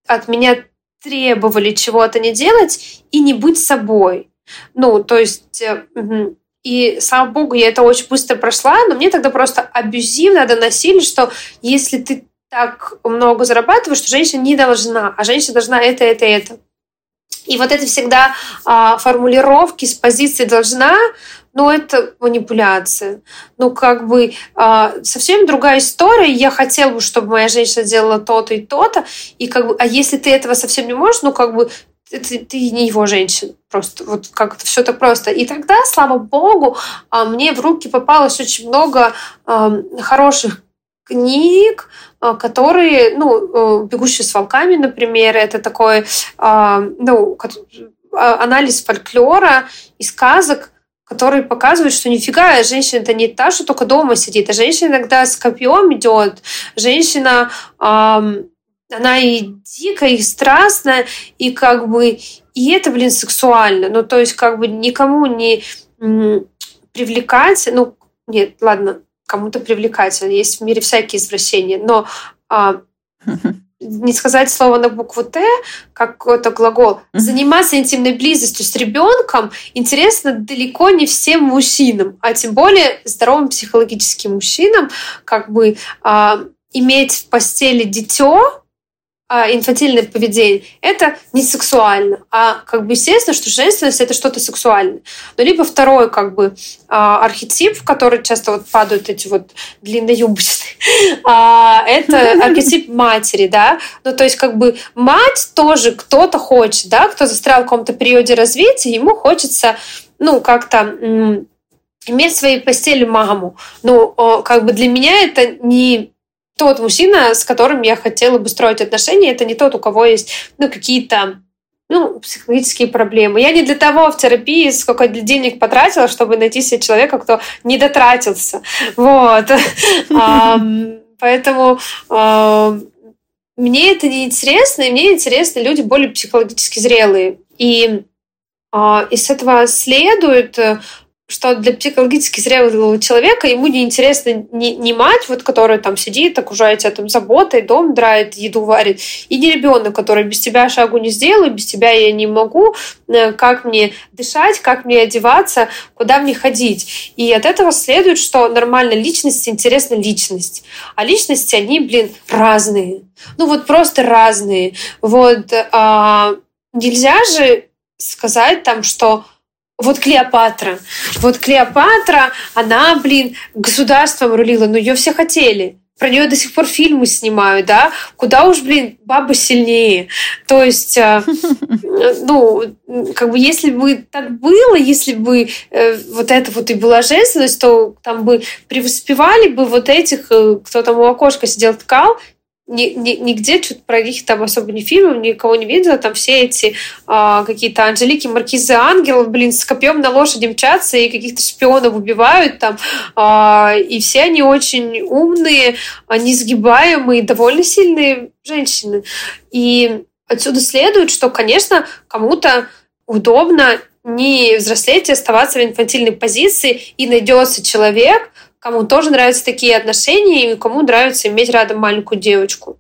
от меня требовали чего-то не делать и не быть собой. Ну, то есть и, слава богу, я это очень быстро прошла, но мне тогда просто абьюзивно доносили, что если ты так много зарабатываешь, что женщина не должна, а женщина должна это, это, это. И вот это всегда а, формулировки с позиции должна, ну, это манипуляция. Ну, как бы а, совсем другая история. Я хотела бы, чтобы моя женщина делала то-то и то-то. И как бы, а если ты этого совсем не можешь, ну, как бы ты, ты не его женщина. Просто вот как-то все так просто. И тогда, слава богу, а, мне в руки попалось очень много хороших книг, а, которые, ну, э, «Бегущие с волками», например, это такой, ну, анализ фольклора и сказок, который показывает, что нифига, женщина это не та, что только дома сидит, а женщина иногда с копьем идет, женщина она и дикая, и страстная, и как бы и это, блин, сексуально. Ну, то есть, как бы никому не привлекать, ну, нет, ладно, кому-то привлекательно, есть в мире всякие извращения, но а, не сказать слово на букву Т, как какой-то глагол, заниматься интимной близостью с ребенком интересно далеко не всем мужчинам, а тем более здоровым психологическим мужчинам, как бы а, иметь в постели дитё, а, инфантильное поведение, это не сексуально. А как бы естественно, что женственность это что-то сексуальное. Но либо второй как бы а, архетип, в который часто вот падают эти вот длинноюбочные, а, это архетип матери, да. Ну, то есть как бы мать тоже кто-то хочет, да, кто застрял в каком-то периоде развития, ему хочется, ну, как-то иметь в своей постели маму. Ну, как бы для меня это не тот мужчина, с которым я хотела бы строить отношения, это не тот, у кого есть ну, какие-то ну, психологические проблемы. Я не для того в терапии сколько денег потратила, чтобы найти себе человека, кто не дотратился. Вот. Поэтому мне это не интересно, и мне интересны люди более психологически зрелые. И а, из этого следует, что для психологически зрелого человека ему не интересно не, не мать, вот, которая там сидит, окружает тебя там заботой, дом драет, еду варит, и не ребенок, который без тебя шагу не сделаю, без тебя я не могу, э, как мне дышать, как мне одеваться, куда мне ходить. И от этого следует, что нормально личности интересна личность. А личности, они, блин, разные. Ну вот просто разные. Вот а, нельзя же сказать там, что вот Клеопатра. Вот Клеопатра, она, блин, государством рулила, но ее все хотели. Про нее до сих пор фильмы снимают, да? Куда уж, блин, баба сильнее. То есть, э, ну, как бы, если бы так было, если бы э, вот это вот и была женственность, то там бы превоспевали бы вот этих, э, кто там у окошка сидел, ткал, нигде что-то про них там особо не фильмов, никого не видела. Там все эти а, какие-то Анжелики, Маркизы Ангелов, блин, с копьем на лошади мчатся и каких-то шпионов убивают там. А, и все они очень умные, несгибаемые, довольно сильные женщины. И отсюда следует, что, конечно, кому-то удобно не взрослеть и оставаться в инфантильной позиции, и найдется человек, кому тоже нравятся такие отношения и кому нравится иметь рядом маленькую девочку.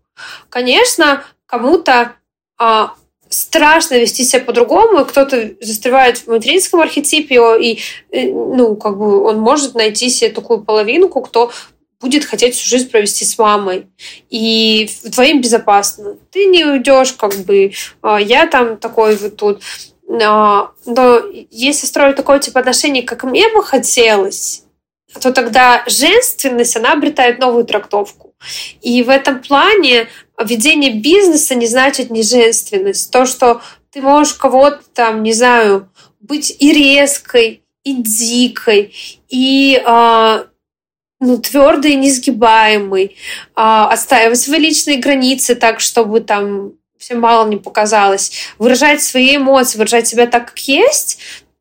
Конечно, кому-то а, страшно вести себя по-другому, кто-то застревает в материнском архетипе, и, э, ну, как бы он может найти себе такую половинку, кто будет хотеть всю жизнь провести с мамой. И твоим безопасно. Ты не уйдешь, как бы, а, я там такой вот тут. Но, но если строить такое тип отношений, как мне бы хотелось, то тогда женственность, она обретает новую трактовку. И в этом плане ведение бизнеса не значит не женственность. То, что ты можешь кого-то там, не знаю, быть и резкой, и дикой, и э, ну, твердый и несгибаемый, э, отстаивать свои личные границы так, чтобы там всем мало не показалось, выражать свои эмоции, выражать себя так, как есть,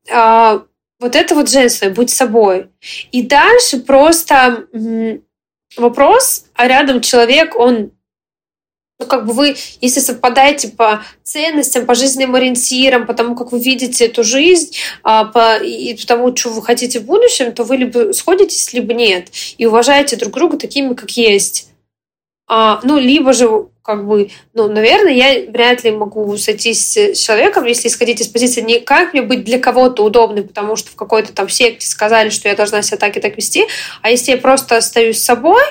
э, вот это вот женственное, будь собой. И дальше просто вопрос, а рядом человек, он ну, как бы вы, если совпадаете по ценностям, по жизненным ориентирам, по тому, как вы видите эту жизнь, а, по, и по тому, что вы хотите в будущем, то вы либо сходитесь, либо нет. И уважаете друг друга такими, как есть. А, ну, либо же, как бы, ну, наверное, я вряд ли могу сойтись с человеком, если исходить из позиции не как мне быть для кого-то удобной, потому что в какой-то там секте сказали, что я должна себя так и так вести, а если я просто остаюсь собой,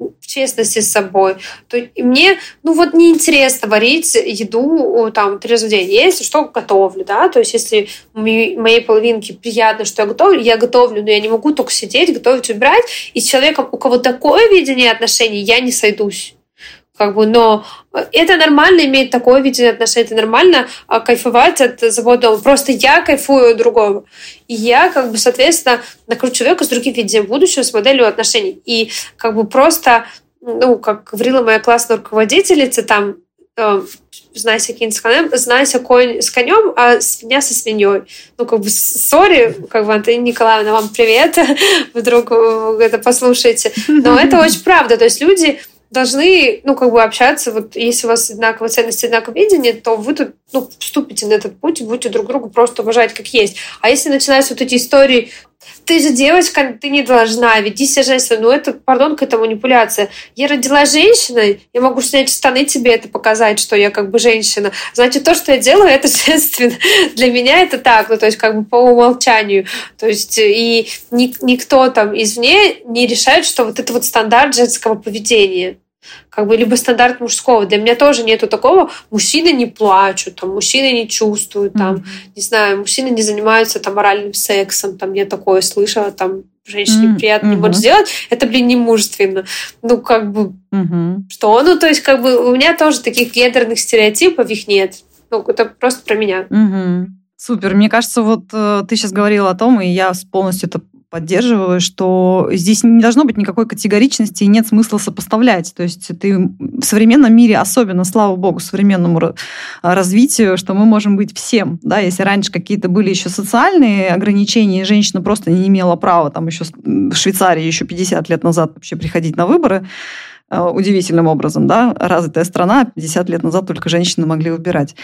в честности с собой, то мне, ну вот неинтересно варить еду там три раза в день. Если что, готовлю, да, то есть если моей половинке приятно, что я готовлю, я готовлю, но я не могу только сидеть, готовить, убирать, и с человеком, у кого такое видение отношений, я не сойдусь. Как бы, но это нормально иметь такое видение отношений, это нормально а, кайфовать от заботы. Просто я кайфую другого. И я, как бы, соответственно, накручу человека с другим видением будущего, с моделью отношений. И как бы просто, ну, как говорила моя классная руководительница, там, э, знайся конь с конем, знайся конь с конем, а свинья со свиньей. Ну, как бы, сори, как бы, Антонина Николаевна, вам привет, вдруг это послушаете. Но это очень правда. То есть люди должны, ну, как бы общаться, вот если у вас одинаковые ценности, одинаковое видение, то вы тут, ну, вступите на этот путь и будете друг друга просто уважать как есть. А если начинаются вот эти истории, ты же девочка, ты не должна, веди себя женственно. Ну, это, пардон, какая-то манипуляция. Я родилась женщиной, я могу снять штаны тебе это показать, что я как бы женщина. Значит, то, что я делаю, это женственно. Для меня это так, ну, то есть как бы по умолчанию. То есть и ни, никто там извне не решает, что вот это вот стандарт женского поведения как бы либо стандарт мужского. Для меня тоже нету такого. Мужчины не плачут, там, мужчины не чувствуют, там, mm-hmm. не знаю, мужчины не занимаются там моральным сексом, там я такое слышала, там женщине mm-hmm. приятно не может сделать, это, блин, не мужественно. Ну, как бы, mm-hmm. что? Ну, то есть, как бы, у меня тоже таких гендерных стереотипов, их нет. Ну, это просто про меня.
Mm-hmm. Супер. Мне кажется, вот э, ты сейчас говорила о том, и я полностью это поддерживаю, что здесь не должно быть никакой категоричности и нет смысла сопоставлять. То есть ты в современном мире, особенно, слава богу, современному развитию, что мы можем быть всем. Да? Если раньше какие-то были еще социальные ограничения, женщина просто не имела права там еще в Швейцарии еще 50 лет назад вообще приходить на выборы, Э, удивительным образом, да, развитая страна, 50 лет назад только женщины могли выбирать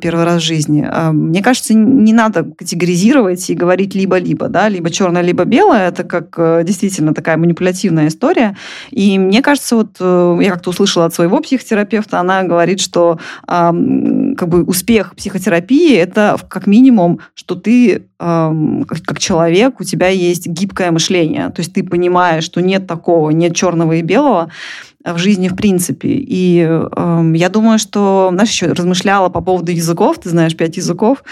первый раз в жизни. Э, мне кажется, не надо категоризировать и говорить либо-либо, да, либо черное, либо белое. Это как действительно такая манипулятивная история. И мне кажется, вот я как-то услышала от своего психотерапевта, она говорит, что как бы успех психотерапии это как минимум, что ты как человек, у тебя есть гибкое мышление. То есть ты понимаешь, что нет такого, нет черного и белого, в жизни в принципе. И э, я думаю, что, знаешь, еще размышляла по поводу языков, ты знаешь пять языков,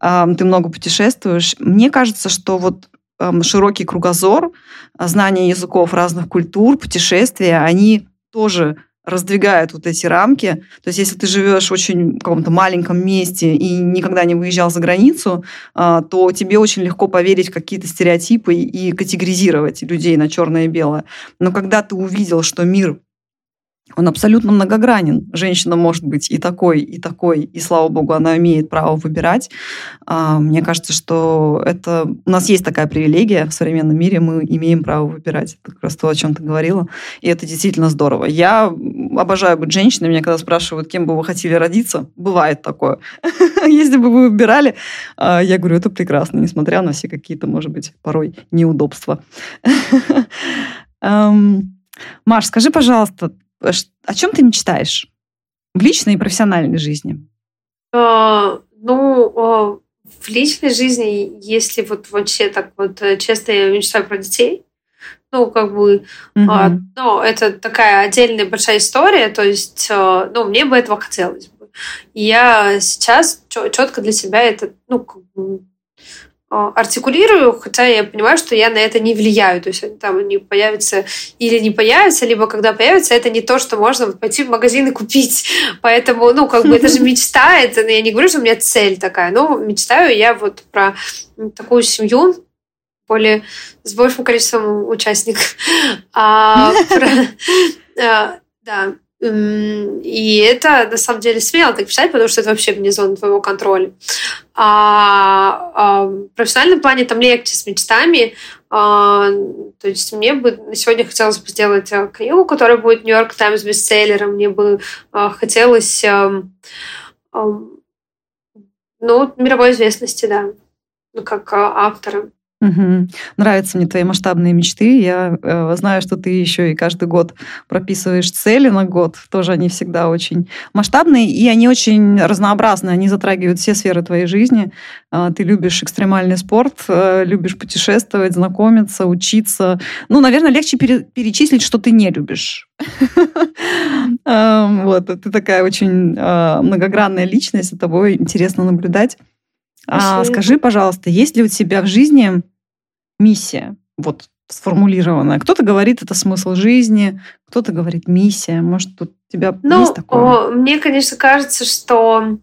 э, ты много путешествуешь. Мне кажется, что вот э, широкий кругозор, знание языков разных культур, путешествия, они тоже раздвигают вот эти рамки. То есть если ты живешь в очень каком-то маленьком месте и никогда не выезжал за границу, а, то тебе очень легко поверить в какие-то стереотипы и категоризировать людей на черное и белое. Но когда ты увидел, что мир он абсолютно многогранен. Женщина может быть и такой, и такой, и, слава богу, она имеет право выбирать. А, мне кажется, что это... У нас есть такая привилегия в современном мире, мы имеем право выбирать. Это как раз то, о чем ты говорила. И это действительно здорово. Я обожаю быть женщиной. Меня когда спрашивают, кем бы вы хотели родиться, бывает такое. Если бы вы выбирали, а, я говорю, это прекрасно, несмотря на все какие-то, может быть, порой неудобства. Маш, скажи, пожалуйста, о чем ты мечтаешь в личной и профессиональной жизни?
А, ну, а, в личной жизни, если вот вообще так вот э, честно я мечтаю про детей, ну, как бы, mm-hmm. а, ну, это такая отдельная большая история, то есть, а, ну, мне бы этого хотелось бы. И я сейчас четко для себя это, ну, как бы, артикулирую, хотя я понимаю, что я на это не влияю. То есть там они появятся или не появятся, либо когда появятся, это не то, что можно пойти в магазин и купить. Поэтому, ну, как бы это же мечта, это, я не говорю, что у меня цель такая, но мечтаю я вот про такую семью, более с большим количеством участников. А, про, а, да, и это на самом деле смело так писать, потому что это вообще вне зоны твоего контроля. А, а в профессиональном плане там легче с мечтами. А, то есть мне бы сегодня хотелось бы сделать э, книгу, которая будет Нью-Йорк Таймс бестселлером. Мне бы а, хотелось а, а, ну, мировой известности, да, ну, как а, автора.
Угу. Нравятся мне твои масштабные мечты. Я э, знаю, что ты еще и каждый год прописываешь цели на год. Тоже они всегда очень масштабные, и они очень разнообразны. Они затрагивают все сферы твоей жизни. Э, ты любишь экстремальный спорт, э, любишь путешествовать, знакомиться, учиться. Ну, наверное, легче пере- перечислить, что ты не любишь. Эм, вот, ты такая очень э, многогранная личность, за тобой интересно наблюдать. А, скажи, пожалуйста, есть ли у тебя в жизни миссия, вот сформулированная. Кто-то говорит, это смысл жизни, кто-то говорит миссия. Может, тут у тебя ну, есть такое?
Мне, конечно, кажется, что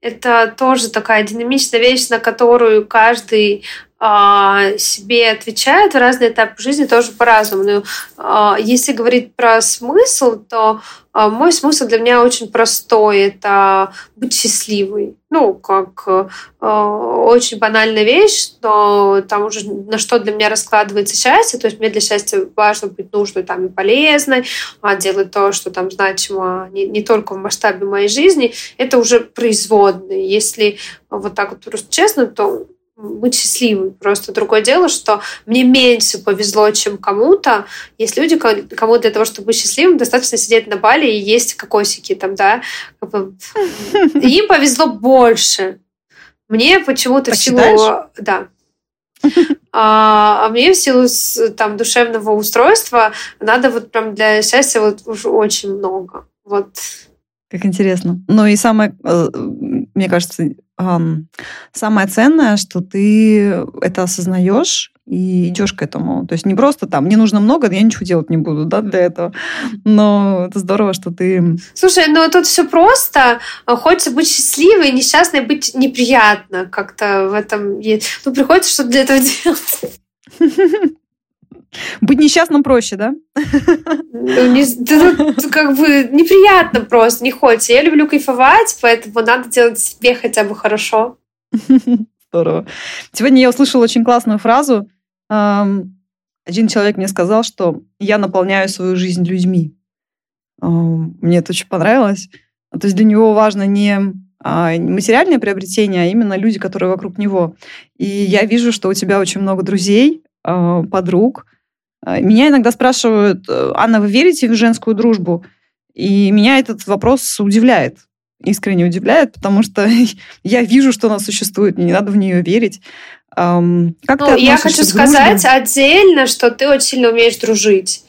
это тоже такая динамичная вещь, на которую каждый а, себе отвечает в разные этапы жизни тоже по-разному. Но а, если говорить про смысл, то мой смысл для меня очень простой. Это быть счастливой. Ну, как очень банальная вещь, но там уже на что для меня раскладывается счастье. То есть мне для счастья важно быть нужной там, и полезной, делать то, что там значимо не, не только в масштабе моей жизни. Это уже производные. Если вот так вот просто честно, то быть счастливым. Просто другое дело, что мне меньше повезло, чем кому-то. Есть люди, кому для того, чтобы быть счастливым, достаточно сидеть на бале и есть кокосики там, да. Им повезло больше. Мне почему-то в силу... Да. А, а мне в силу там душевного устройства надо вот прям для счастья вот уже очень много. Вот.
Как интересно. Ну и самое, э, мне кажется, самое ценное, что ты это осознаешь и идешь к этому. То есть не просто там, мне нужно много, я ничего делать не буду, да, для этого. Но это здорово, что ты...
Слушай, ну тут все просто. Хочется быть счастливой, несчастной, быть неприятно. Как-то в этом есть. Ну, приходится что-то для этого делать.
Быть несчастным проще, да?
Ну, не, как бы неприятно просто, не хочется. Я люблю кайфовать, поэтому надо делать себе хотя бы хорошо.
Здорово. Сегодня я услышала очень классную фразу. Один человек мне сказал, что я наполняю свою жизнь людьми. Мне это очень понравилось. То есть для него важно не а, материальное приобретение, а именно люди, которые вокруг него. И я вижу, что у тебя очень много друзей, а, подруг, а, меня иногда спрашивают, э, Анна, вы верите в женскую дружбу? И меня этот вопрос удивляет, искренне удивляет, потому что я вижу, что она существует, мне не надо в нее верить. Как
ну, я хочу сказать отдельно, что ты очень сильно умеешь дружить.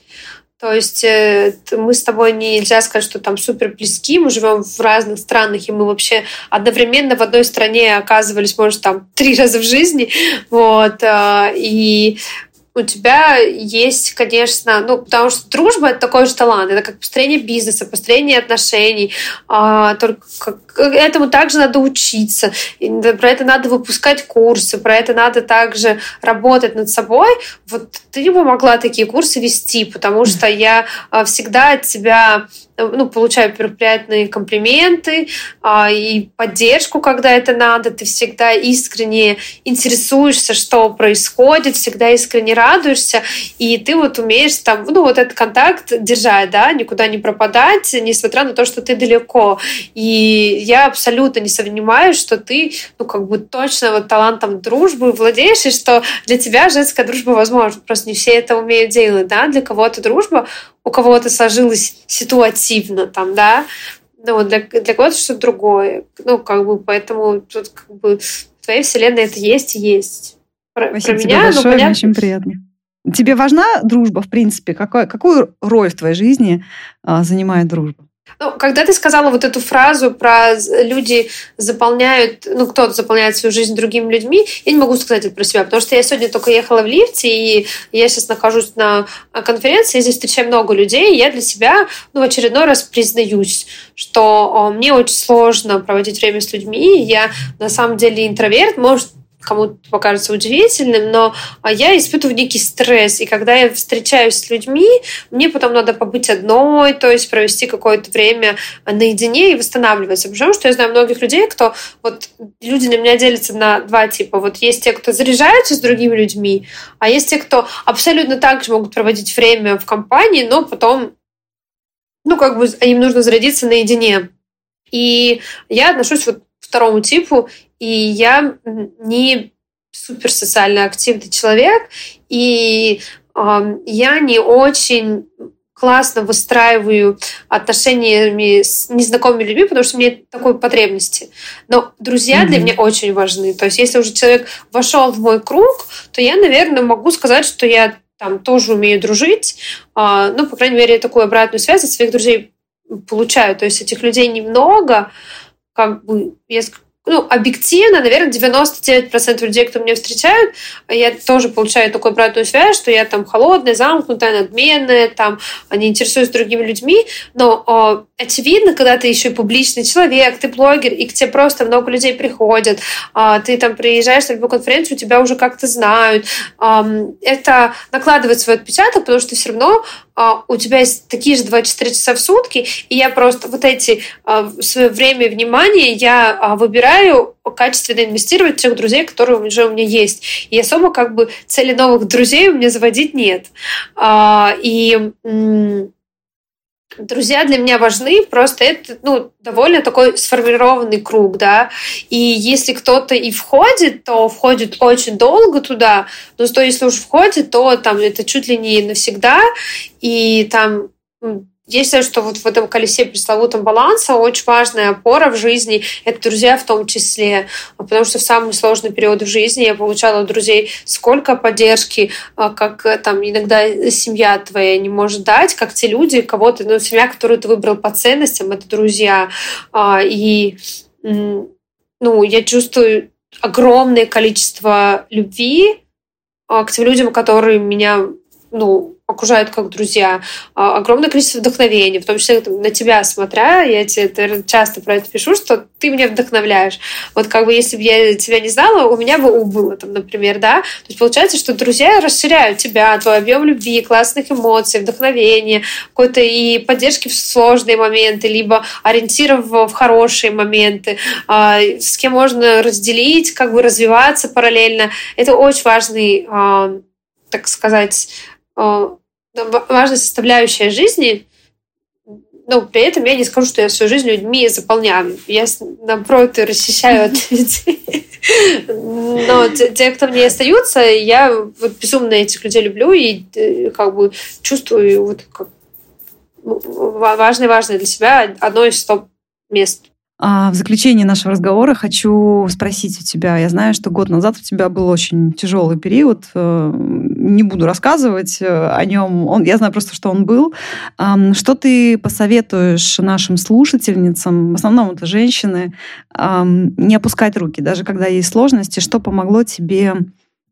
То есть э, мы с тобой нельзя сказать, что там супер близки, мы живем в разных странах, и мы вообще одновременно в одной стране оказывались, может, там три раза в жизни. Вот, э, и у тебя есть, конечно, ну, потому что дружба — это такой же талант, это как построение бизнеса, построение отношений, а, только этому также надо учиться, про это надо выпускать курсы, про это надо также работать над собой. Вот ты бы могла такие курсы вести, потому что я а, всегда от тебя ну, получаю приятные комплименты а, и поддержку, когда это надо. Ты всегда искренне интересуешься, что происходит, всегда искренне радуешься, и ты вот умеешь там, ну, вот этот контакт держать, да, никуда не пропадать, несмотря на то, что ты далеко. И я абсолютно не сомневаюсь, что ты, ну, как бы точно вот талантом дружбы владеешь, и что для тебя женская дружба возможна. Просто не все это умеют делать, да, для кого-то дружба у кого-то сложилось ситуативно там, да, Ну, для, для кого-то что-то другое. Ну, как бы, поэтому тут как бы в твоей вселенной это есть и есть.
Про, Спасибо про меня, тебе большое, ну, понятно... очень приятно. Тебе важна дружба, в принципе? Какой, какую роль в твоей жизни а, занимает дружба?
Ну, когда ты сказала вот эту фразу про люди заполняют, ну, кто-то заполняет свою жизнь другими людьми, я не могу сказать это про себя, потому что я сегодня только ехала в лифте, и я сейчас нахожусь на конференции, я здесь встречаю много людей, и я для себя, ну, в очередной раз признаюсь, что мне очень сложно проводить время с людьми, я на самом деле интроверт, может, кому-то покажется удивительным, но а, я испытываю некий стресс. И когда я встречаюсь с людьми, мне потом надо побыть одной, то есть провести какое-то время наедине и восстанавливаться. Потому что я знаю многих людей, кто... Вот люди на меня делятся на два типа. Вот есть те, кто заряжаются с другими людьми, а есть те, кто абсолютно так же могут проводить время в компании, но потом ну, как бы им нужно зарядиться наедине. И я отношусь вот к второму типу, и я не супер социально активный человек, и э, я не очень классно выстраиваю отношениями с незнакомыми людьми, потому что мне такой потребности. Но друзья mm-hmm. для меня очень важны. То есть, если уже человек вошел в мой круг, то я, наверное, могу сказать, что я там тоже умею дружить. А, ну, по крайней мере, такую обратную связь от своих друзей получаю. То есть этих людей немного, как бы я ну, объективно, наверное, 99% людей, кто меня встречают, я тоже получаю такую обратную связь, что я там холодная, замкнутая, надменная, там, не интересуюсь другими людьми, но э, очевидно, когда ты еще и публичный человек, ты блогер, и к тебе просто много людей приходят, э, ты там приезжаешь на любую конференцию, тебя уже как-то знают, э, это накладывает свой отпечаток, потому что все равно у тебя есть такие же 24 часа в сутки, и я просто вот эти а, свое время и внимание я а, выбираю качественно инвестировать в тех друзей, которые уже у меня есть. И особо как бы цели новых друзей у меня заводить нет. И друзья для меня важны, просто это ну, довольно такой сформированный круг, да, и если кто-то и входит, то входит очень долго туда, но что если уж входит, то там это чуть ли не навсегда, и там я считаю, что вот в этом колесе пресловутом баланса очень важная опора в жизни — это друзья в том числе. Потому что в самый сложный период в жизни я получала от друзей сколько поддержки, а, как э, там иногда семья твоя не может дать, как те люди, кого-то, ну, семья, которую ты выбрал по ценностям, это друзья. А, и ну, я чувствую огромное количество любви а, к тем людям, которые меня ну, окружают как друзья, а, огромное количество вдохновения, в том числе на тебя смотря, я тебе часто про это пишу, что ты меня вдохновляешь. Вот как бы если бы я тебя не знала, у меня бы убыло там, например, да. То есть получается, что друзья расширяют тебя, твой объем любви, классных эмоций, вдохновения, какой-то и поддержки в сложные моменты, либо ориентиров в хорошие моменты, а, с кем можно разделить, как бы развиваться параллельно. Это очень важный а, так сказать, важная составляющая жизни, но при этом я не скажу, что я свою жизнь людьми заполняю. Я, напротив, расчищаю от людей. Но те, кто мне остаются, я вот безумно этих людей люблю и э, как бы чувствую вот как важное-важное для себя одно из топ мест.
А в заключение нашего разговора хочу спросить у тебя. Я знаю, что год назад у тебя был очень тяжелый период. Не буду рассказывать э, о нем. Он, я знаю просто, что он был. Что ты посоветуешь нашим слушательницам, в основном это женщины, не опускать руки, даже когда есть сложности? Что помогло тебе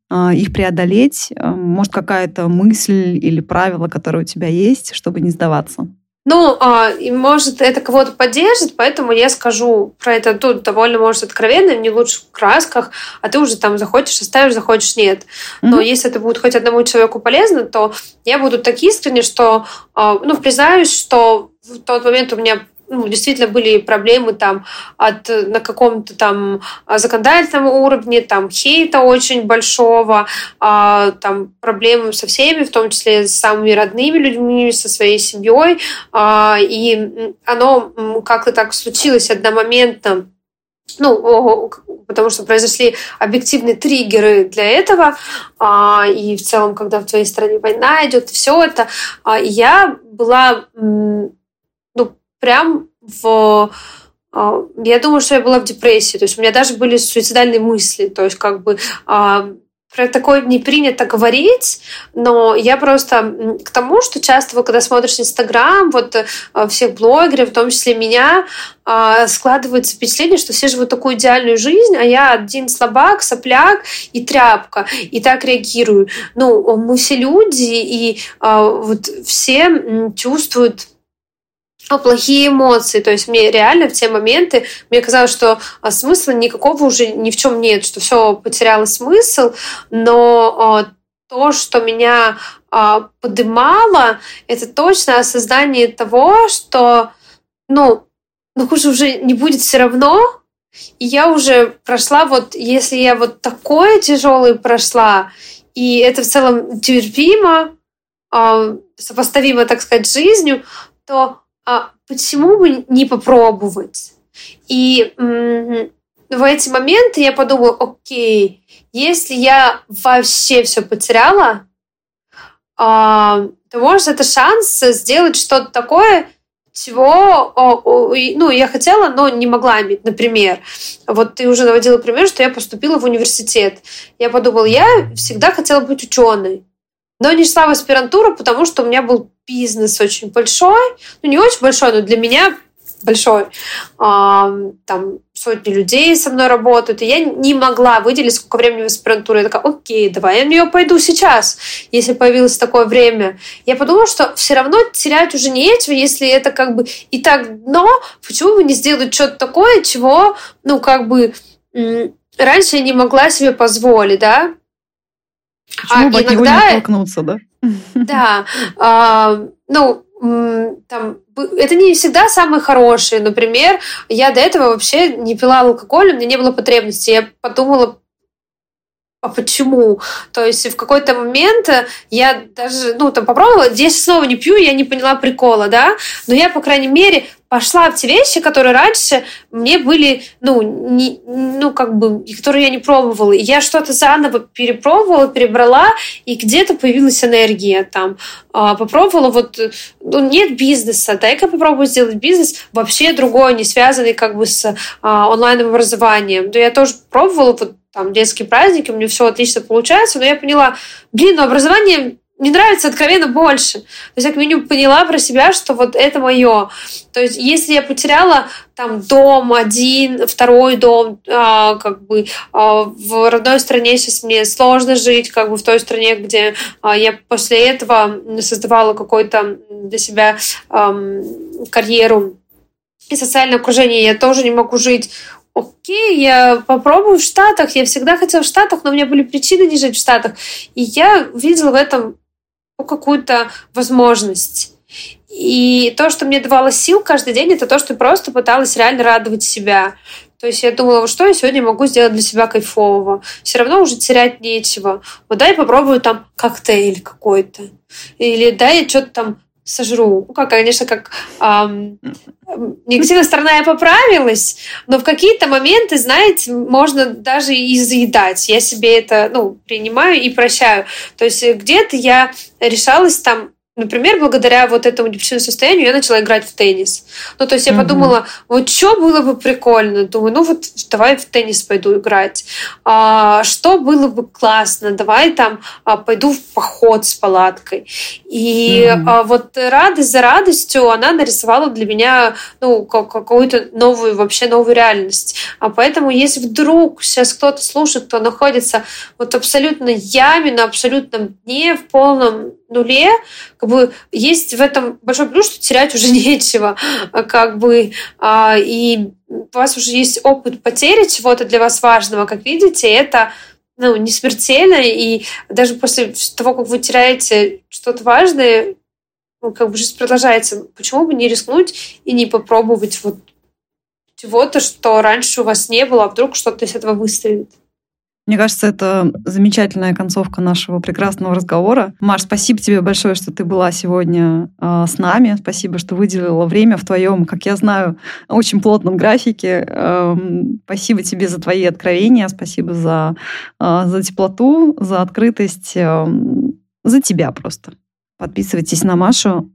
а, их преодолеть? Может, какая-то мысль или правило, которое у тебя есть, чтобы не сдаваться?
Ну, а, и может, это кого-то поддержит, поэтому я скажу про это тут довольно, может, откровенно, в не лучших красках, а ты уже там захочешь, оставишь, захочешь, нет. Но mm-hmm. если это будет хоть одному человеку полезно, то я буду так искренне, что, а, ну, признаюсь, что в тот момент у меня ну, действительно были проблемы там от, на каком-то там законодательном уровне, там хейта очень большого, а, там проблемы со всеми, в том числе с самыми родными людьми, со своей семьей. А, и оно как-то так случилось одномоментно, ну, потому что произошли объективные триггеры для этого, а, и в целом, когда в твоей стране война идет, все это, а, я была прям в а, я думаю, что я была в депрессии. То есть у меня даже были суицидальные мысли. То есть как бы а, про такое не принято говорить, но я просто к тому, что часто, вот, когда смотришь Инстаграм, вот э, всех блогеров, в том числе меня, а, складывается впечатление, что все живут такую идеальную жизнь, а я один слабак, сопляк и тряпка, и так реагирую. Ну, мы все люди, и вот все чувствуют плохие эмоции. То есть мне реально в те моменты, мне казалось, что а, смысла никакого уже ни в чем нет, что все потеряло смысл, но а, то, что меня а, подымало, это точно осознание того, что, ну, ну хуже уже не будет все равно, и я уже прошла вот, если я вот такое тяжелое прошла, и это в целом терпимо, сопоставимо, так сказать, с жизнью, то а почему бы не попробовать? И в эти моменты я подумала, окей, если я вообще все потеряла, а, то может это шанс сделать что-то такое, чего ну, я хотела, но не могла иметь. Например, вот ты уже наводила пример, что я поступила в университет. Я подумала, я всегда хотела быть ученой, но не шла в аспирантуру, потому что у меня был бизнес очень большой, ну не очень большой, но для меня большой. Там сотни людей со мной работают, и я не могла выделить сколько времени в аспирантуре. Я такая, окей, давай я на нее пойду сейчас, если появилось такое время. Я подумала, что все равно терять уже нечего, если это как бы и так дно, почему бы не сделать что-то такое, чего, ну, как бы раньше я не могла себе позволить, да?
Почему а бы иногда... от него не оттолкнуться, да?
Да. А, ну, там, это не всегда самые хорошие. Например, я до этого вообще не пила алкоголь, у меня не было потребности. Я подумала, а почему? То есть в какой-то момент я даже, ну, там попробовала, здесь снова не пью, я не поняла прикола, да, но я, по крайней мере, пошла в те вещи, которые раньше мне были, ну, не, ну, как бы, которые я не пробовала. И я что-то заново перепробовала, перебрала, и где-то появилась энергия там. А, попробовала вот, ну, нет бизнеса, дай-ка попробую сделать бизнес вообще другой, не связанный как бы с а, онлайн-образованием. Да я тоже пробовала вот там детские праздники, у меня все отлично получается, но я поняла, блин, ну образование мне нравится откровенно больше. То есть я как минимум поняла про себя, что вот это мое. То есть если я потеряла там дом один, второй дом, а, как бы а, в родной стране сейчас мне сложно жить, как бы в той стране, где а, я после этого создавала какой-то для себя а, карьеру и социальное окружение, я тоже не могу жить окей, я попробую в Штатах. Я всегда хотела в Штатах, но у меня были причины не жить в Штатах. И я видела в этом ну, какую-то возможность. И то, что мне давало сил каждый день, это то, что просто пыталась реально радовать себя. То есть я думала, что я сегодня могу сделать для себя кайфового. Все равно уже терять нечего. Вот дай попробую там коктейль какой-то. Или дай я что-то там сожру. Ну, как, конечно, как эм, негативная сторона я поправилась, но в какие-то моменты, знаете, можно даже и заедать. Я себе это, ну, принимаю и прощаю. То есть где-то я решалась там Например, благодаря вот этому депрессивному состоянию я начала играть в теннис. Ну, то есть я mm-hmm. подумала, вот что было бы прикольно? Думаю, ну вот давай в теннис пойду играть. А, что было бы классно? Давай там а, пойду в поход с палаткой. И mm-hmm. а, вот радость за радостью она нарисовала для меня ну, какую-то новую, вообще новую реальность. А поэтому, если вдруг сейчас кто-то слушает, кто находится вот абсолютно яме, на абсолютном дне, в полном нуле, как бы есть в этом большой плюс, что терять уже нечего, как бы, а, и у вас уже есть опыт потери чего-то для вас важного, как видите, это ну, не смертельно, и даже после того, как вы теряете что-то важное, ну, как бы жизнь продолжается. Почему бы не рискнуть и не попробовать вот чего-то, что раньше у вас не было, а вдруг что-то из этого выстрелит?
Мне кажется, это замечательная концовка нашего прекрасного разговора. Маш, спасибо тебе большое, что ты была сегодня э, с нами. Спасибо, что выделила время в твоем, как я знаю, очень плотном графике. Э, спасибо тебе за твои откровения, спасибо за, э, за теплоту, за открытость, э, за тебя просто. Подписывайтесь на Машу.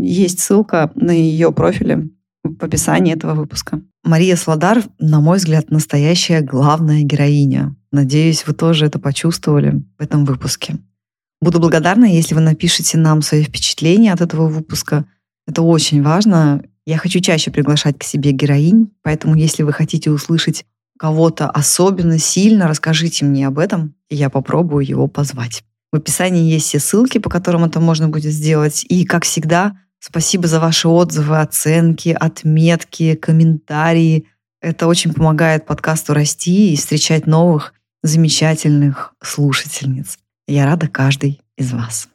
Есть ссылка на ее профиле в описании этого выпуска. Мария Сладар, на мой взгляд, настоящая главная героиня. Надеюсь, вы тоже это почувствовали в этом выпуске. Буду благодарна, если вы напишите нам свои впечатления от этого выпуска. Это очень важно. Я хочу чаще приглашать к себе героинь, поэтому если вы хотите услышать кого-то особенно сильно, расскажите мне об этом, и я попробую его позвать. В описании есть все ссылки, по которым это можно будет сделать. И, как всегда, спасибо за ваши отзывы, оценки, отметки, комментарии. Это очень помогает подкасту расти и встречать новых замечательных слушательниц. Я рада каждой из вас.